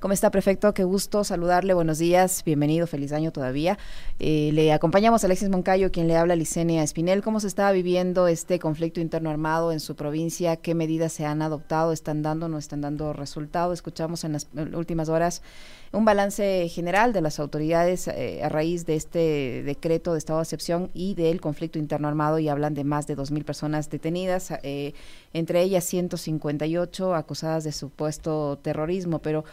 ¿Cómo está, prefecto? Qué gusto saludarle. Buenos días. Bienvenido. Feliz año todavía. Eh, le acompañamos a Alexis Moncayo, quien le habla a Licenia Espinel. ¿Cómo se está viviendo este conflicto interno armado en su provincia? ¿Qué medidas se han adoptado? ¿Están dando o no están dando resultado? Escuchamos en las últimas horas un balance general de las autoridades eh, a raíz de este decreto de estado de excepción y del conflicto interno armado y hablan de más de 2.000 personas detenidas, eh, entre ellas 158 acusadas de supuesto terrorismo, pero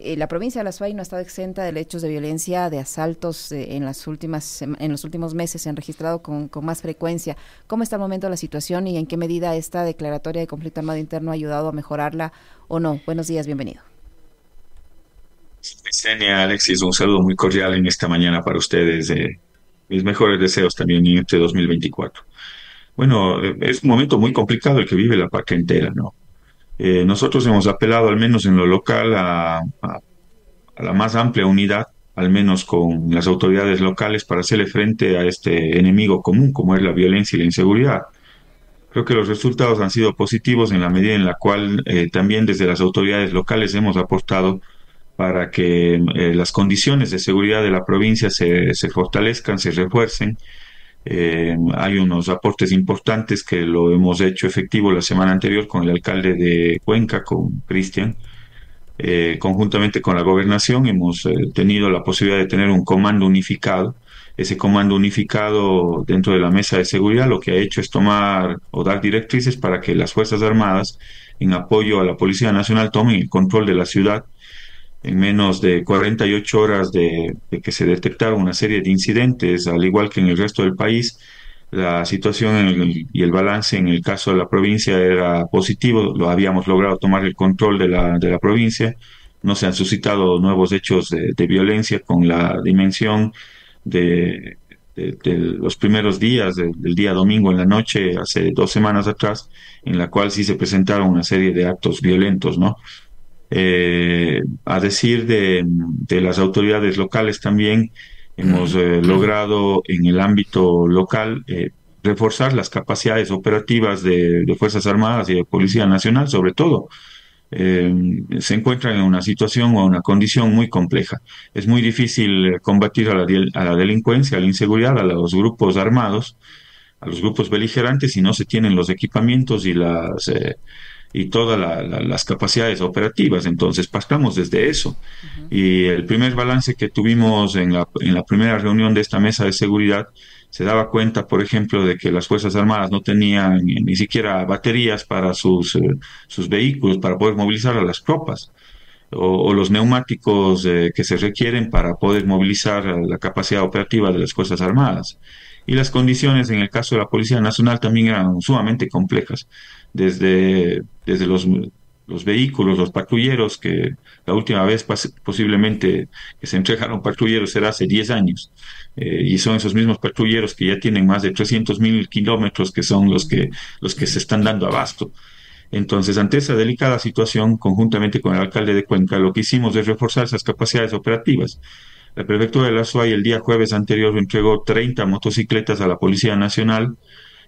eh, la provincia de La Suay no ha estado exenta de hechos de violencia, de asaltos en las últimas en los últimos meses se han registrado con, más frecuencia. ¿Cómo está el momento la situación y en qué medida esta declaratoria de conflicto armado interno ha ayudado a mejorarla o no? Buenos días, bienvenido. Senia, Alexis, un saludo muy cordial en esta mañana para ustedes. Eh, mis mejores deseos también en este 2024. Bueno, eh, es un momento muy complicado el que vive la parte entera, ¿no? Eh, nosotros hemos apelado, al menos en lo local, a, la más amplia unidad, al menos con las autoridades locales, para hacerle frente a este enemigo común, como es la violencia y la inseguridad. Creo que los resultados han sido positivos en la medida en la cual también desde las autoridades locales hemos aportado para que eh, las condiciones de seguridad de la provincia se, se fortalezcan, se refuercen. Eh, hay unos aportes importantes que lo hemos hecho efectivo la semana anterior con el alcalde de Cuenca, con Cristian. Eh, conjuntamente con la gobernación hemos tenido la posibilidad de tener un comando unificado. Ese comando unificado dentro de la mesa de seguridad lo que ha hecho es tomar o dar directrices para que las Fuerzas Armadas, en apoyo a la Policía Nacional, tomen el control de la ciudad en menos de 48 horas de, que se detectaron una serie de incidentes, al igual que en el resto del país, la situación y el balance en el caso de la provincia era positivo, lo habíamos logrado tomar el control de la, de la provincia, no se han suscitado nuevos hechos de, violencia con la dimensión de, los primeros días, del día domingo en la noche, hace dos semanas atrás, en la cual sí se presentaron una serie de actos violentos, ¿no? Eh, a decir de, las autoridades locales también, hemos eh, logrado en el ámbito local eh, reforzar las capacidades operativas de, Fuerzas Armadas y de Policía Nacional, sobre todo. se encuentran en una situación o una condición muy compleja. Es muy difícil combatir a la, a la delincuencia, a la inseguridad, a los grupos armados, a los grupos beligerantes si no se tienen los equipamientos y las y todas las capacidades operativas. Entonces, pasamos desde eso. Y el primer balance que tuvimos en la, en la primera reunión de esta mesa de seguridad se daba cuenta, por ejemplo, de que las Fuerzas Armadas no tenían ni siquiera baterías para sus, eh, sus vehículos, para poder movilizar a las tropas. O, los neumáticos eh, que se requieren para poder movilizar la capacidad operativa de las Fuerzas Armadas. Y las condiciones en el caso de la Policía Nacional también eran sumamente complejas desde, desde los, los vehículos, los patrulleros, que la última vez posiblemente que se entregaron patrulleros será hace 10 años, eh, y son esos mismos patrulleros que ya tienen más de 300 mil kilómetros que son los que, los que se están dando abasto. Entonces, ante esa delicada situación, conjuntamente con el alcalde de Cuenca, lo que hicimos es reforzar esas capacidades operativas. La prefectura de la SUAY el día jueves anterior entregó 30 motocicletas a la Policía Nacional,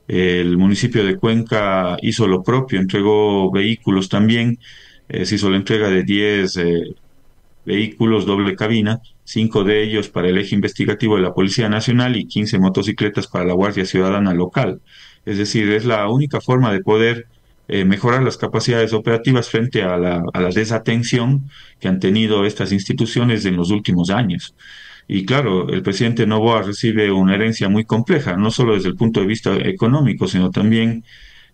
el municipio de Cuenca hizo lo propio, entregó vehículos también, eh, se hizo la entrega de 10 eh, vehículos doble cabina, cinco de ellos para el eje investigativo de la Policía Nacional y 15 motocicletas para la Guardia Ciudadana local. Es decir, es la única forma de poder eh, mejorar las capacidades operativas frente a la, a la desatención que han tenido estas instituciones en los últimos años. Y claro, el presidente Novoa recibe una herencia muy compleja, no solo desde el punto de vista económico, sino también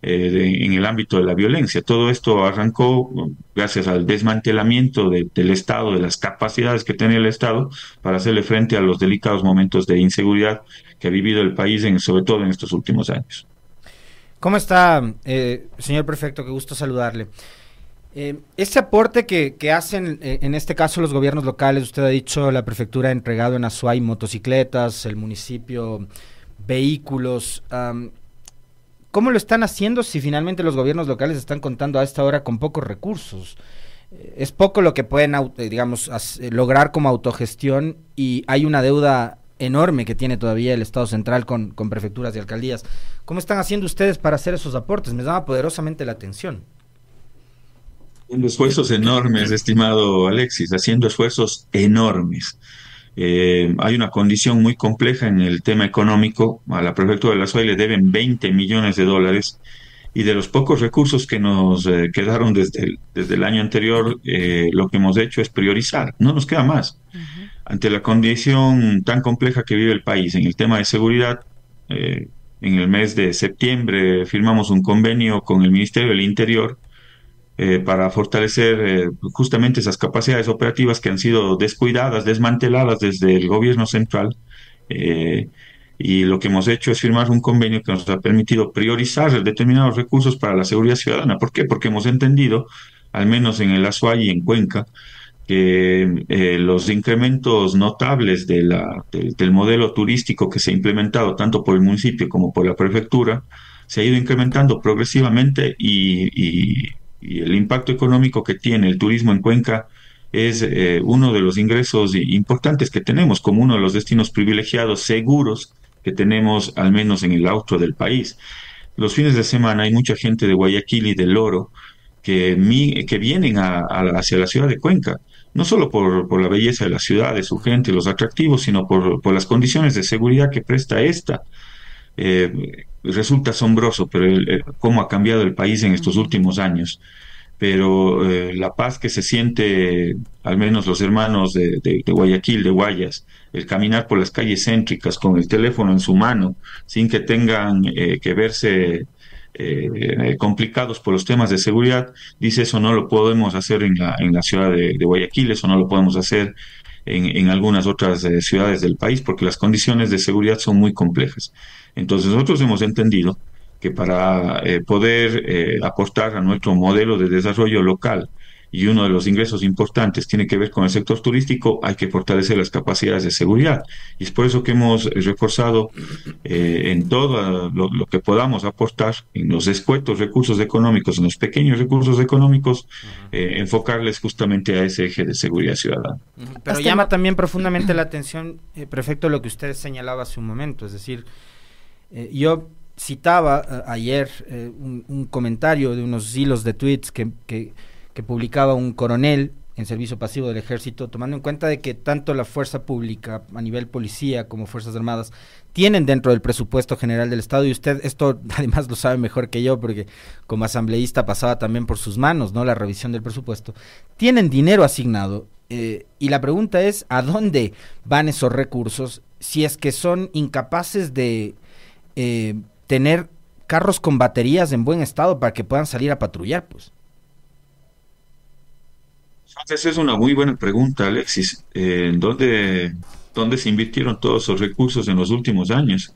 eh, en el ámbito de la violencia. Todo esto arrancó gracias al desmantelamiento del Estado, de las capacidades que tenía el Estado para hacerle frente a los delicados momentos de inseguridad que ha vivido el país, en, sobre todo en estos últimos años. ¿Cómo está, eh, señor prefecto? Qué gusto saludarle. Eh, este aporte que, hacen, eh, en este caso, los gobiernos locales, usted ha dicho, la prefectura ha entregado en Azuay motocicletas, el municipio vehículos. ¿Cómo lo están haciendo si finalmente los gobiernos locales están contando a esta hora con pocos recursos? Eh, es poco lo que pueden, digamos, lograr como autogestión y hay una deuda enorme que tiene todavía el Estado central con, con prefecturas y alcaldías. ¿Cómo están haciendo ustedes para hacer esos aportes? Me llama poderosamente la atención. Haciendo esfuerzos enormes, estimado Alexis, haciendo esfuerzos enormes. Eh, hay una condición muy compleja en el tema económico. A la prefectura de la SUAY le deben 20 millones de dólares y de los pocos recursos que nos eh, quedaron desde el, desde el año anterior, eh, lo que hemos hecho es priorizar. No nos queda más. Ante la condición tan compleja que vive el país en el tema de seguridad, en el mes de septiembre firmamos un convenio con el Ministerio del Interior eh, para fortalecer eh, justamente esas capacidades operativas que han sido descuidadas, desmanteladas desde el gobierno central. Eh, y lo que hemos hecho es firmar un convenio que nos ha permitido priorizar determinados recursos para la seguridad ciudadana. ¿Por qué? Porque hemos entendido, al menos en el Azuay y en Cuenca, que los incrementos notables de la, del modelo turístico que se ha implementado tanto por el municipio como por la prefectura se ha ido incrementando progresivamente y el impacto económico que tiene el turismo en Cuenca es eh, uno de los ingresos importantes que tenemos como uno de los destinos privilegiados seguros que tenemos al menos en el austro del país. Los fines de semana hay mucha gente de Guayaquil y del Oro que, que vienen a, hacia la ciudad de Cuenca, no solo por, por, la belleza de la ciudad, de su gente, los atractivos, sino por, por las condiciones de seguridad que presta esta. Eh, resulta asombroso, pero cómo ha cambiado el país en estos últimos años. Pero eh, la paz que se siente, al menos los hermanos de, Guayaquil, de Guayas, el caminar por las calles céntricas con el teléfono en su mano, sin que tengan eh, que verse complicados por los temas de seguridad, dice eso no lo podemos hacer en la, ciudad de, Guayaquil, eso no lo podemos hacer en, algunas otras ciudades del país porque las condiciones de seguridad son muy complejas. Entonces nosotros hemos entendido que para eh, poder eh, aportar a nuestro modelo de desarrollo local y uno de los ingresos importantes tiene que ver con el sector turístico, hay que fortalecer las capacidades de seguridad. Y es por eso que hemos reforzado eh, en todo lo, que podamos aportar, en los escuetos recursos económicos, en los pequeños recursos económicos, enfocarles justamente a ese eje de seguridad ciudadana. Pero llama también profundamente la atención, prefecto, lo que usted señalaba hace un momento, es decir, eh, yo citaba eh, ayer eh, un, comentario de unos hilos de tweets que, que, publicaba un coronel en servicio pasivo del ejército, tomando en cuenta de que tanto la fuerza pública a nivel policía como fuerzas armadas tienen dentro del presupuesto general del Estado y usted esto además lo sabe mejor que yo porque como asambleísta pasaba también por sus manos, ¿no? La revisión del presupuesto. Tienen dinero asignado y la pregunta es ¿a dónde van esos recursos si es que son incapaces de eh, tener carros con baterías en buen estado para que puedan salir a patrullar, pues. Esa es una muy buena pregunta, Alexis. Eh, ¿dónde, ¿Dónde se invirtieron todos esos recursos en los últimos años?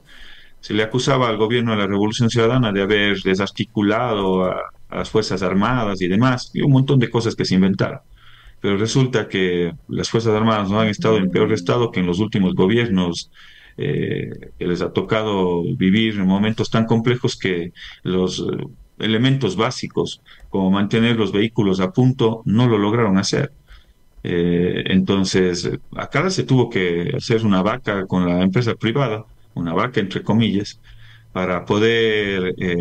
Se le acusaba al gobierno de la Revolución Ciudadana de haber desarticulado a, las Fuerzas Armadas y demás, y un montón de cosas que se inventaron. Pero resulta que las Fuerzas Armadas no han estado en peor estado que en los últimos gobiernos eh, que les ha tocado vivir momentos tan complejos que los elementos básicos, como mantener los vehículos a punto, no lo lograron hacer. Eh, entonces, acá se tuvo que hacer una vaca con la empresa privada, una vaca entre comillas, para poder eh,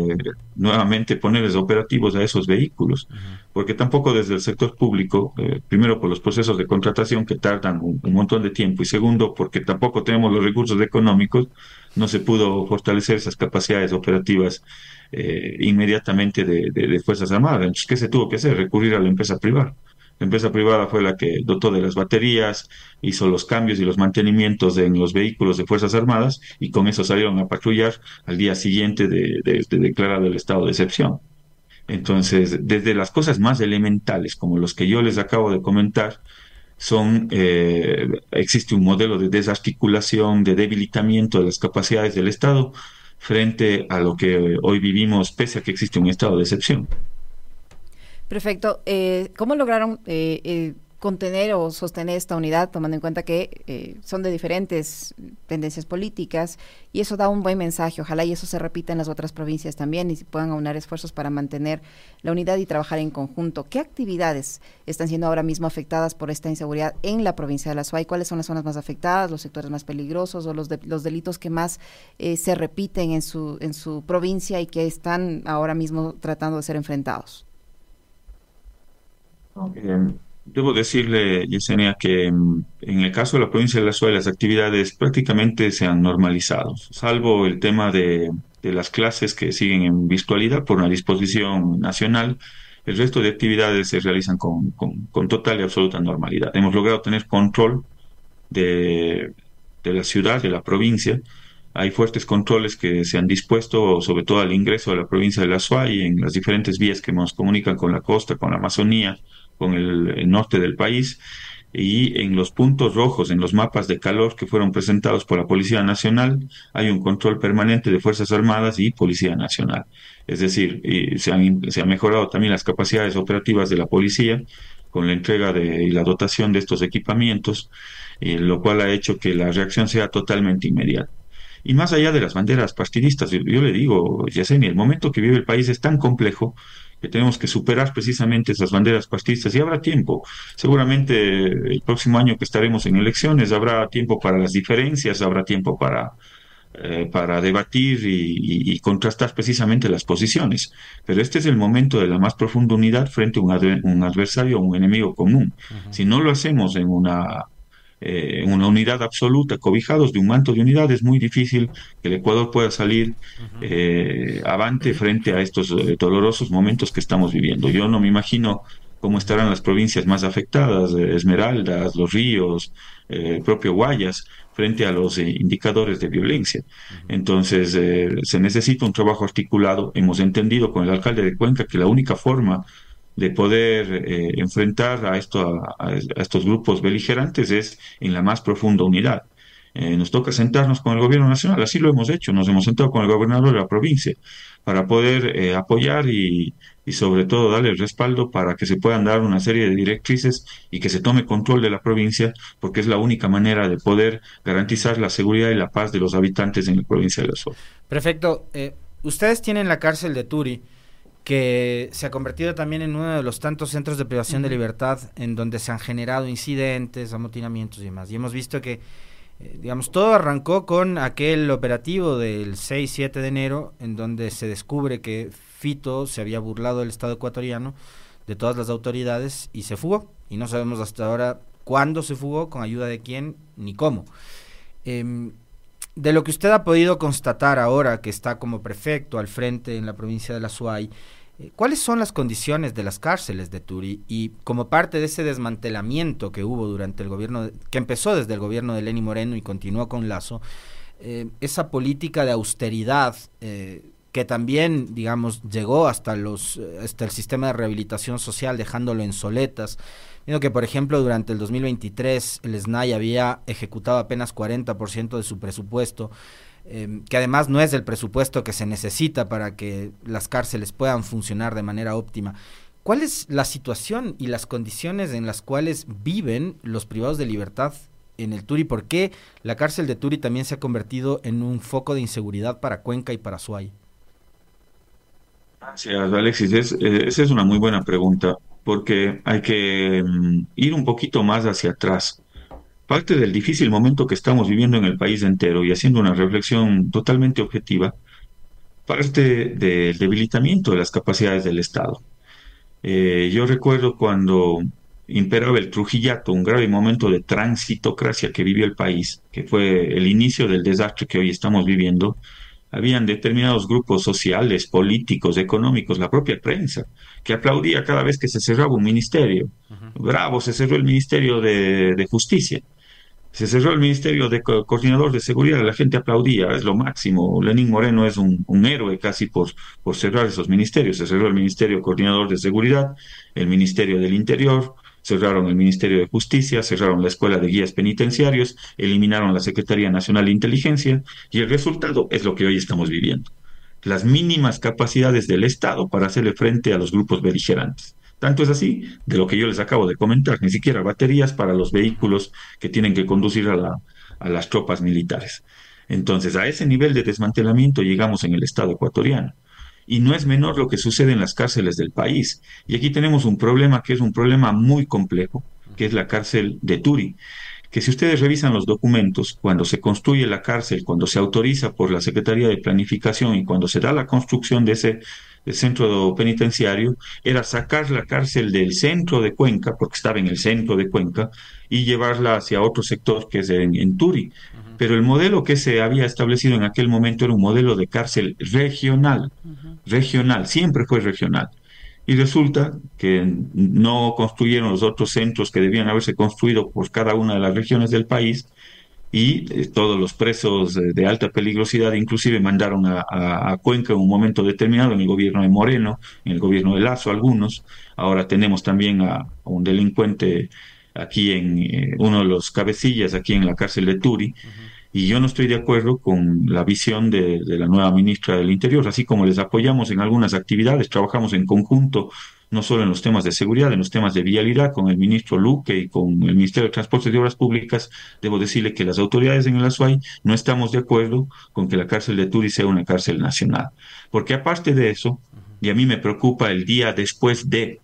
nuevamente ponerles operativos a esos vehículos, porque tampoco desde el sector público, eh, primero por los procesos de contratación que tardan un, montón de tiempo y segundo porque tampoco tenemos los recursos económicos, no se pudo fortalecer esas capacidades operativas eh, inmediatamente de, de, Fuerzas Armadas. Entonces, ¿qué se tuvo que hacer? Recurrir a la empresa privada. La empresa privada fue la que dotó de las baterías, hizo los cambios y los mantenimientos en los vehículos de Fuerzas Armadas y con eso salieron a patrullar al día siguiente de, de, declarar el estado de excepción. Entonces, desde las cosas más elementales, como los que yo les acabo de comentar, son eh, existe un modelo de desarticulación, de debilitamiento de las capacidades del Estado frente a lo que hoy vivimos, pese a que existe un estado de excepción. Perfecto. Eh, ¿Cómo lograron eh, eh, contener o sostener esta unidad, tomando en cuenta que son de diferentes tendencias políticas? Y eso da un buen mensaje. Ojalá y eso se repita en las otras provincias también y puedan aunar esfuerzos para mantener la unidad y trabajar en conjunto. ¿Qué actividades están siendo ahora mismo afectadas por esta inseguridad en la provincia de La Suay? ¿Cuáles son las zonas más afectadas, los sectores más peligrosos o los, los delitos que más se repiten en su, en su provincia y que están ahora mismo tratando de ser enfrentados? Eh, debo decirle, Yesenia, que mm, en el caso de la provincia de La Suárez las actividades prácticamente se han normalizado, salvo el tema de, de las clases que siguen en virtualidad por una disposición nacional. El resto de actividades se realizan con, con, con total y absoluta normalidad. Hemos logrado tener control de, de la ciudad, de la provincia, hay fuertes controles que se han dispuesto, sobre todo al ingreso de la provincia de La Suay, en las diferentes vías que nos comunican con la costa, con la Amazonía, con el, norte del país, y en los puntos rojos, en los mapas de calor que fueron presentados por la Policía Nacional, hay un control permanente de Fuerzas Armadas y Policía Nacional. Es decir, se han, se han mejorado también las capacidades operativas de la policía con la entrega de, y la dotación de estos equipamientos, eh, lo cual ha hecho que la reacción sea totalmente inmediata. Y más allá de las banderas partidistas, yo, yo le digo, Yesenia, el momento que vive el país es tan complejo que tenemos que superar precisamente esas banderas partidistas y habrá tiempo. Seguramente el próximo año que estaremos en elecciones habrá tiempo para las diferencias, habrá tiempo para, eh, para debatir y, y, y, contrastar precisamente las posiciones. Pero este es el momento de la más profunda unidad frente a un, adver un adversario o un enemigo común. Uh -huh. Si no lo hacemos en una eh, una unidad absoluta, cobijados de un manto de unidad, es muy difícil que el Ecuador pueda salir eh, avante frente a estos eh, dolorosos momentos que estamos viviendo. Yo no me imagino cómo estarán las provincias más afectadas, eh, Esmeraldas, Los Ríos, eh, propio Guayas, frente a los indicadores de violencia. Entonces, se necesita un trabajo articulado. Hemos entendido con el alcalde de Cuenca que la única forma de poder eh, enfrentar a, esto, a, estos grupos beligerantes es en la más profunda unidad. Eh, nos toca sentarnos con el gobierno nacional, así lo hemos hecho, nos hemos sentado con el gobernador de la provincia para poder eh, apoyar y, sobre todo darle el respaldo para que se puedan dar una serie de directrices y que se tome control de la provincia, porque es la única manera de poder garantizar la seguridad y la paz de los habitantes en la provincia de la Sol. Perfecto. Eh, ustedes tienen la cárcel de Turi que se ha convertido también en uno de los tantos centros de privación de libertad en donde se han generado incidentes, amotinamientos y demás. Y hemos visto que, eh, digamos, todo arrancó con aquel operativo del 6-7 de enero, en donde se descubre que Fito se había burlado del Estado ecuatoriano, de todas las autoridades, y se fugó. Y no sabemos hasta ahora cuándo se fugó, con ayuda de quién, ni cómo. Eh, de lo que usted ha podido constatar ahora que está como prefecto al frente en la provincia de la Suay, ¿Cuáles son las condiciones de las cárceles de Turi y como parte de ese desmantelamiento que hubo durante el gobierno, que empezó desde el gobierno de Lenny Moreno y continuó con Lazo, eh, esa política de austeridad eh, que también, digamos, llegó hasta los hasta el sistema de rehabilitación social dejándolo en soletas. Que, por ejemplo, durante el 2023 el SNAI había ejecutado apenas 40% de su presupuesto eh, que además no es el presupuesto que se necesita para que las cárceles puedan funcionar de manera óptima. ¿Cuál es la situación y las condiciones en las cuales viven los privados de libertad en el Turi? ¿Por qué la cárcel de Turi también se ha convertido en un foco de inseguridad para Cuenca y para Suay? Gracias, Alexis. Eh, esa es una muy buena pregunta, porque hay que um, ir un poquito más hacia atrás parte del difícil momento que estamos viviendo en el país entero y haciendo una reflexión totalmente objetiva, parte del debilitamiento de las capacidades del Estado. Eh, yo recuerdo cuando imperaba el Trujillato, un grave momento de transitocracia que vivió el país, que fue el inicio del desastre que hoy estamos viviendo, habían determinados grupos sociales, políticos, económicos, la propia prensa, que aplaudía cada vez que se cerraba un ministerio. Uh -huh. Bravo, se cerró el Ministerio de, de Justicia. Se cerró el Ministerio de Co Coordinador de Seguridad, la gente aplaudía, es lo máximo. Lenín Moreno es un, un héroe casi por, por cerrar esos ministerios. Se cerró el Ministerio Coordinador de Seguridad, el Ministerio del Interior, cerraron el Ministerio de Justicia, cerraron la Escuela de Guías Penitenciarios, eliminaron la Secretaría Nacional de Inteligencia y el resultado es lo que hoy estamos viviendo. Las mínimas capacidades del Estado para hacerle frente a los grupos beligerantes. Tanto es así, de lo que yo les acabo de comentar, ni siquiera baterías para los vehículos que tienen que conducir a, a las tropas militares. Entonces, a ese nivel de desmantelamiento llegamos en el Estado ecuatoriano. Y no es menor lo que sucede en las cárceles del país. Y aquí tenemos un problema que es un problema muy complejo, que es la cárcel de Turi, que si ustedes revisan los documentos, cuando se construye la cárcel, cuando se autoriza por la Secretaría de Planificación y cuando se da la construcción de ese centro penitenciario, era sacar la cárcel del centro de Cuenca, porque estaba en el centro de Cuenca, y llevarla hacia otro sector que es en, Turi. Pero el modelo que se había establecido en aquel momento era un modelo de cárcel regional, regional, siempre fue regional. Y resulta que no construyeron los otros centros que debían haberse construido por cada una de las regiones del país y eh, todos los presos de alta peligrosidad inclusive mandaron a, Cuenca en un momento determinado en el gobierno de Moreno, en el gobierno de Lazo algunos. Ahora tenemos también a, un delincuente aquí en eh, uno de los cabecillas aquí en la cárcel de Turi. Y yo no estoy de acuerdo con la visión de, la nueva ministra del Interior, así como les apoyamos en algunas actividades, trabajamos en conjunto, no solo en los temas de seguridad, en los temas de vialidad, con el ministro Luque y con el Ministerio de Transportes y Obras Públicas, debo decirle que las autoridades en el Azuay no estamos de acuerdo con que la cárcel de Turi sea una cárcel nacional. Porque aparte de eso, y a mí me preocupa el día después de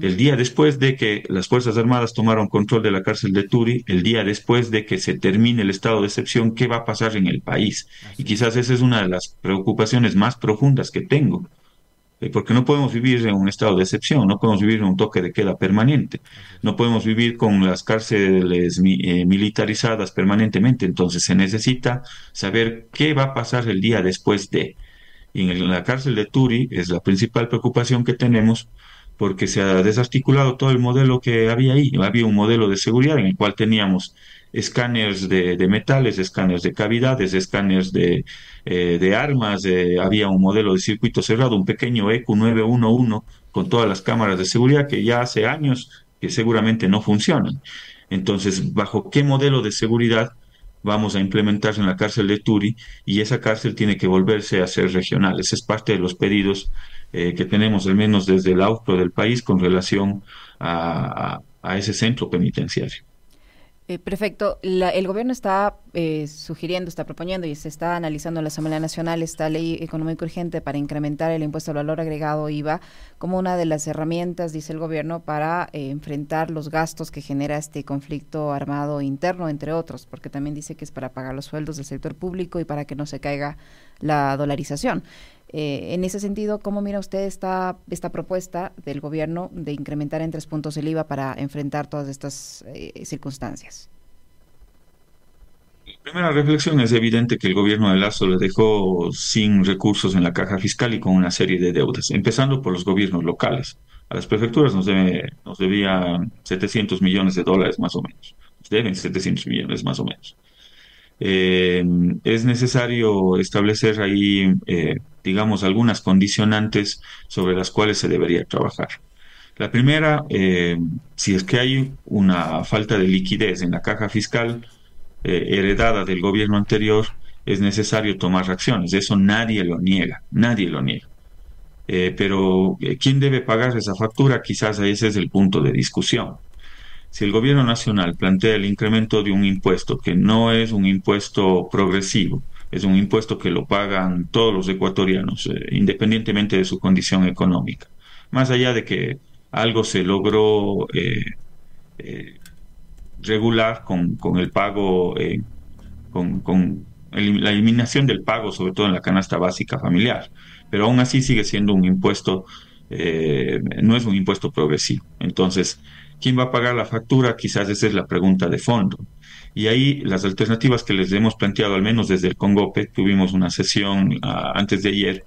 el día después de que las Fuerzas Armadas tomaron control de la cárcel de Turi, el día después de que se termine el estado de excepción, ¿qué va a pasar en el país? y quizás esa es una de las preocupaciones más profundas que tengo, eh, porque no podemos vivir en un estado de excepción, no podemos vivir en un toque de queda permanente, no podemos vivir con las cárceles eh, militarizadas permanentemente, entonces se necesita saber qué va a pasar el día después de. Y en la cárcel de Turi es la principal preocupación que tenemos porque se ha desarticulado todo el modelo que había ahí. Había un modelo de seguridad en el cual teníamos escáneres de, metales, escáneres de cavidades, escáneres de, eh, armas, había un modelo de circuito cerrado, un pequeño EQ 911 con todas las cámaras de seguridad que ya hace años que seguramente no funcionan. Entonces, ¿bajo qué modelo de seguridad vamos a implementarse en la cárcel de Turi? Y esa cárcel tiene que volverse a ser regional. Ese es parte de los pedidos eh, que tenemos, al menos desde el auto del país, con relación a, ese centro penitenciario. Eh, perfecto. el gobierno está eh, sugiriendo, está proponiendo y se está analizando en la Asamblea Nacional esta ley económica urgente para incrementar el impuesto al valor agregado IVA como una de las herramientas, dice el gobierno, para enfrentar los gastos que genera este conflicto armado interno, entre otros, porque también dice que es para pagar los sueldos del sector público y para que no se caiga la dolarización. Eh, en ese sentido, ¿cómo mira usted esta, esta propuesta del gobierno de incrementar en tres puntos el IVA para enfrentar todas estas eh, circunstancias? Primera reflexión es evidente que el gobierno de Lazo le dejó sin recursos en la caja fiscal y con una serie de deudas, empezando por los gobiernos locales. A las prefecturas nos, debe, nos debían 700 millones de dólares más o menos. Nos deben 700 millones más o menos. Eh, es necesario establecer ahí, eh, digamos, algunas condicionantes sobre las cuales se debería trabajar. La primera, eh, si es que hay una falta de liquidez en la caja fiscal heredada del gobierno anterior, es necesario tomar acciones. Eso nadie lo niega, nadie lo niega. pero ¿quién debe pagar esa factura? Quizás ese es el punto de discusión si el gobierno nacional plantea el incremento de un impuesto que no es un impuesto progresivo, es un impuesto que lo pagan todos los ecuatorianos, eh, independientemente de su condición económica, más allá de que algo se logró eh, eh, regular con, el pago, con, con la eliminación del pago, sobre todo en la canasta básica familiar, pero aún así sigue siendo un impuesto, no es un impuesto progresivo. Entonces, ¿Quién va a pagar la factura? Quizás esa es la pregunta de fondo. Y ahí las alternativas que les hemos planteado, al menos desde el Congope, tuvimos una sesión ah, antes de ayer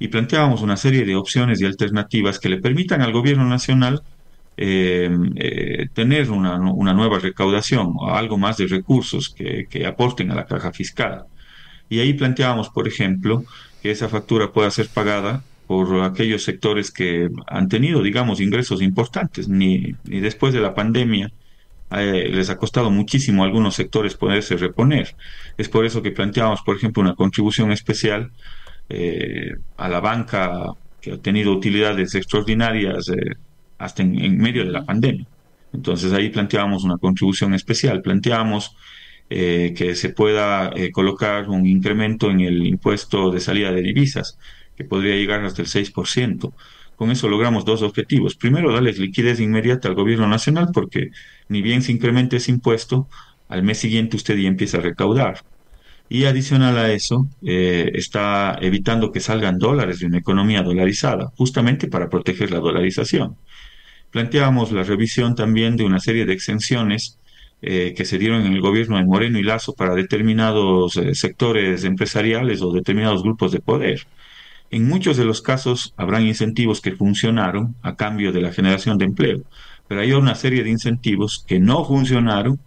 y planteábamos una serie de opciones y alternativas que le permitan al gobierno nacional eh, eh, tener una, nueva recaudación o algo más de recursos que, aporten a la caja fiscal. Y ahí planteábamos, por ejemplo, que esa factura pueda ser pagada por aquellos sectores que han tenido, digamos, ingresos importantes, ni después de la pandemia eh, les ha costado muchísimo a algunos sectores poderse reponer. Es por eso que planteamos, por ejemplo, una contribución especial eh, a la banca que ha tenido utilidades extraordinarias eh, hasta en, medio de la pandemia. Entonces ahí planteábamos una contribución especial, planteamos que se pueda colocar un incremento en el impuesto de salida de divisas que podría llegar hasta el 6%, Con eso logramos dos objetivos. Primero, darles liquidez inmediata al gobierno nacional porque ni bien se incrementa ese impuesto, al mes siguiente usted ya empieza a recaudar. Y adicional a eso, eh, está evitando que salgan dólares de una economía dolarizada, justamente para proteger la dolarización. Planteábamos la revisión también de una serie de exenciones eh, que se dieron en el gobierno de Moreno y Lazo para determinados eh, sectores empresariales o determinados grupos de poder. En muchos de los casos habrán incentivos que funcionaron a cambio de la generación de empleo, pero hay una serie de incentivos que no funcionaron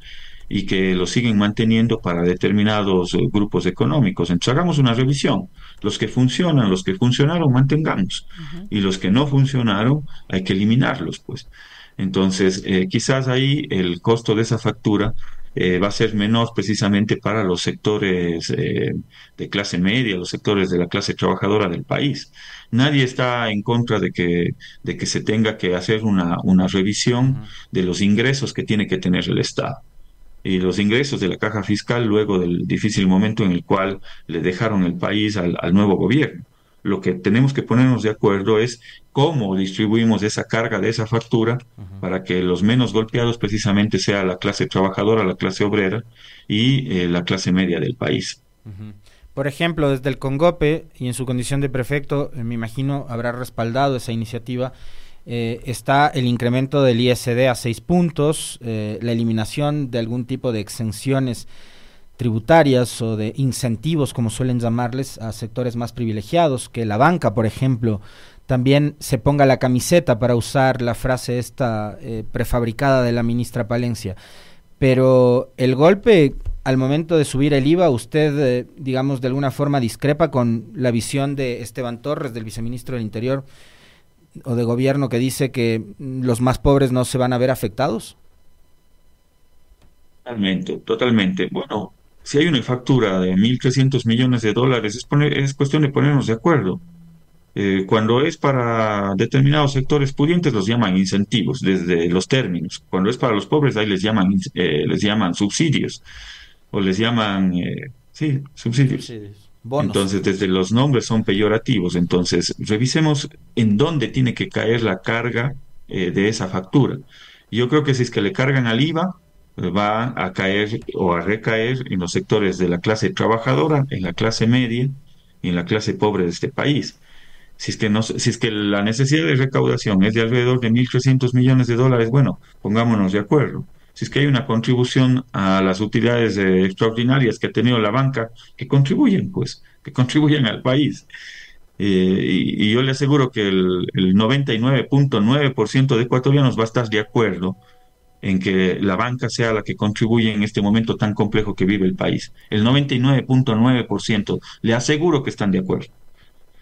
y que lo siguen manteniendo para determinados eh, grupos económicos. Entonces hagamos una revisión. Los que funcionan, los que funcionaron, mantengamos. Y los que no funcionaron, hay que eliminarlos, pues. Entonces, eh, quizás ahí el costo de esa factura eh, va a ser menor precisamente para los sectores de clase media, los sectores de la clase trabajadora del país. Nadie está en contra de que, de que se tenga que hacer una, una revisión de los ingresos que tiene que tener el Estado y los ingresos de la caja fiscal luego del difícil momento en el cual le dejaron el país al, nuevo gobierno. Lo que tenemos que ponernos de acuerdo es cómo distribuimos esa carga de esa factura para que los menos golpeados precisamente sea la clase trabajadora, la clase obrera y eh, la clase media del país. Por ejemplo, desde el Congope y en su condición de prefecto, eh, me imagino habrá respaldado esa iniciativa eh, está el incremento del ISD a seis puntos, la eliminación de algún tipo de exenciones tributarias o de incentivos, como suelen llamarles, a sectores más privilegiados, que la banca, por ejemplo, también se ponga la camiseta para usar la frase esta eh, prefabricada de la ministra Palencia. Pero el golpe al momento de subir el IVA, usted, digamos, de alguna forma discrepa con la visión de Esteban Torres, del viceministro del Interior, o de gobierno que dice que los más pobres no se van a ver afectados? Totalmente, totalmente. Bueno, si hay una factura de 1.300 millones de dólares, es, es cuestión de ponernos de acuerdo. Eh, cuando es para determinados sectores pudientes los llaman incentivos desde los términos. Cuando es para los pobres ahí les llaman eh, les llaman subsidios o les llaman eh, sí subsidios. subsidios. Entonces, desde los nombres son peyorativos. Entonces, revisemos en dónde tiene que caer la carga eh, de esa factura. Yo creo que si es que le cargan al IVA, va a caer o a recaer en los sectores de la clase trabajadora, en la clase media y en la clase pobre de este país. Si es que, si es que la necesidad de recaudación es de alrededor de 1.300 millones de dólares, bueno, pongámonos de acuerdo si es que hay una contribución a las utilidades extraordinarias que ha tenido la banca, que contribuyen, pues, que contribuyen al país. Eh, y, yo le aseguro que el, el 99.9% de ecuatorianos va a estar de acuerdo en que la banca sea la que contribuye en este momento tan complejo que vive el país. El 99.9% le aseguro que están de acuerdo.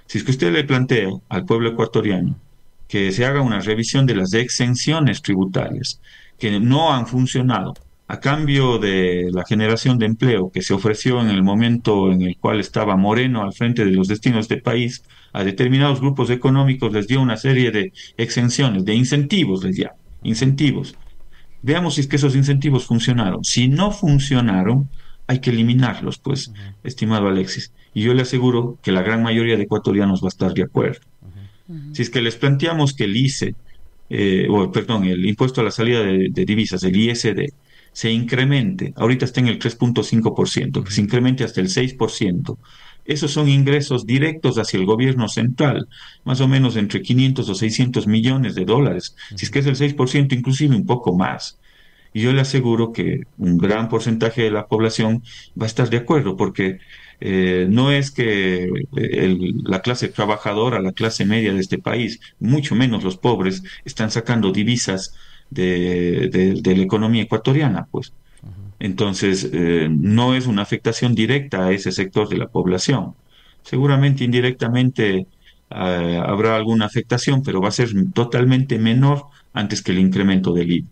Si es que usted le plantea al pueblo ecuatoriano que se haga una revisión de las exenciones tributarias, que no han funcionado a cambio de la generación de empleo que se ofreció en el momento en el cual estaba Moreno al frente de los destinos del país, a determinados grupos económicos les dio una serie de exenciones, de incentivos, les dio, incentivos. Veamos si es que esos incentivos funcionaron. Si no funcionaron, hay que eliminarlos, pues, estimado Alexis. Y yo le aseguro que la gran mayoría de ecuatorianos va a estar de acuerdo. Si es que les planteamos que el ICE eh, o, perdón, el impuesto a la salida de, divisas, el ISD, se incremente, ahorita está en el 3.5%, que se incremente hasta el 6%. Esos son ingresos directos hacia el gobierno central, más o menos entre 500 o 600 millones de dólares. Si es que es el 6%, inclusive un poco más. Y yo le aseguro que un gran porcentaje de la población va a estar de acuerdo, porque eh, no es que eh, la clase trabajadora, la clase media de este país, mucho menos los pobres, están sacando divisas de, la economía ecuatoriana, pues. Entonces, eh, no es una afectación directa a ese sector de la población. Seguramente indirectamente habrá alguna afectación, pero va a ser totalmente menor antes que el incremento del IVA.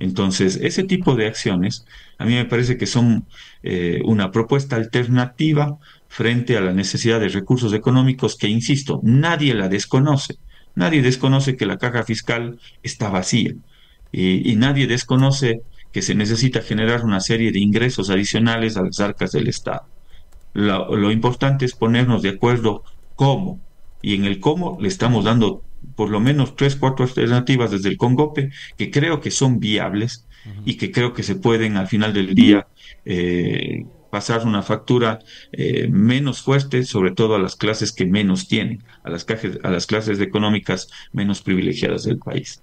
Entonces, ese tipo de acciones a mí me parece que son eh, una propuesta alternativa frente a la necesidad de recursos económicos que, insisto, nadie la desconoce. Nadie desconoce que la caja fiscal está vacía y, nadie desconoce que se necesita generar una serie de ingresos adicionales a las arcas del Estado. lo importante es ponernos de acuerdo cómo y en el cómo le estamos dando por lo menos tres, cuatro alternativas desde el Congope que creo que son viables y que creo que se pueden al final del día eh, pasar una factura eh, menos fuerte, sobre todo a las clases que menos tienen, a las, a las clases económicas menos privilegiadas del país.